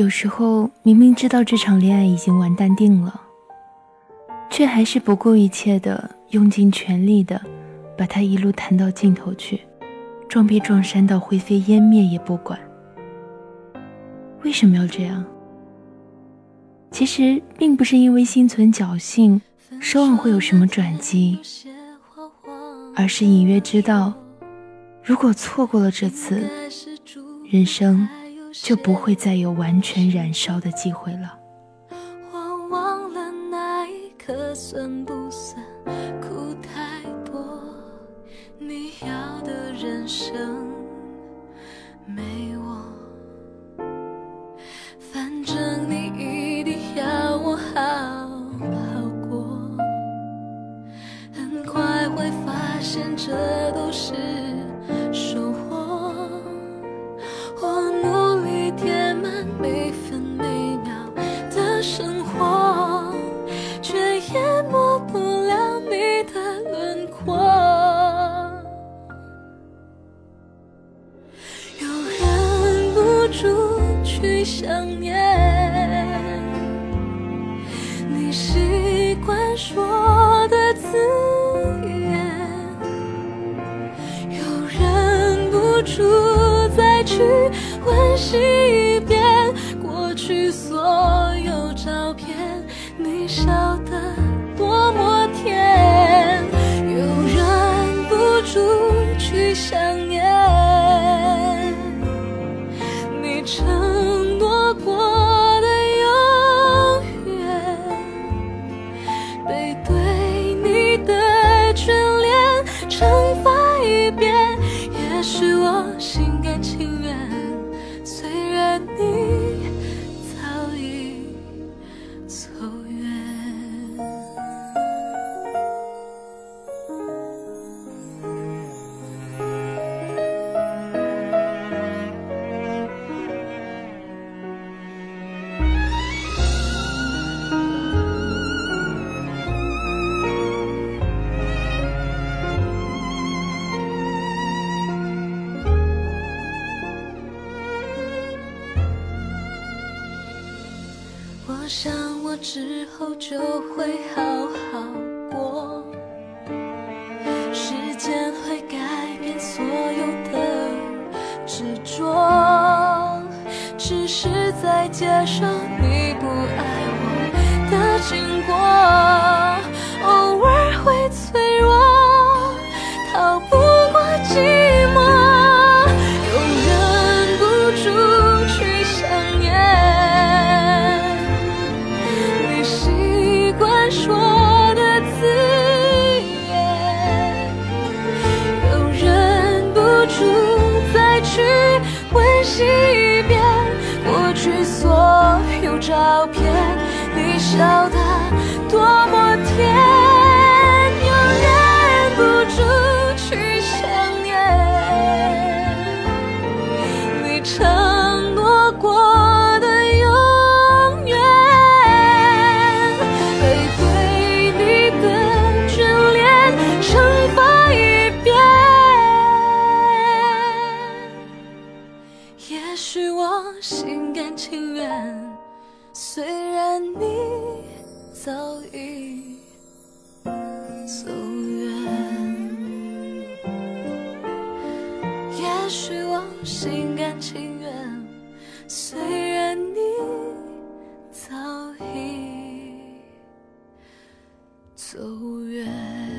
有时候明明知道这场恋爱已经完蛋定了，却还是不顾一切的用尽全力的把它一路谈到尽头去，撞壁撞山到灰飞烟灭也不管。为什么要这样？其实并不是因为心存侥幸，奢望会有什么转机，而是隐约知道，如果错过了这次，人生就不会再有完全燃烧的机会了。我忘了那一刻算不算哭太多？你要的人生没我，反正你一定要我好好过。很快会发现这都是想念你习惯说的字眼，又忍不住再去温习一遍过去所有照片，你笑得多么甜，又忍不住去想念你成想我之后就会好好过，照片，你笑得多么甜，又忍不住去想念。你承诺过的永远，背对你的眷恋，惩罚一遍。也许我心甘情愿，虽然你早已走远也许我心甘情愿虽然你早已走远。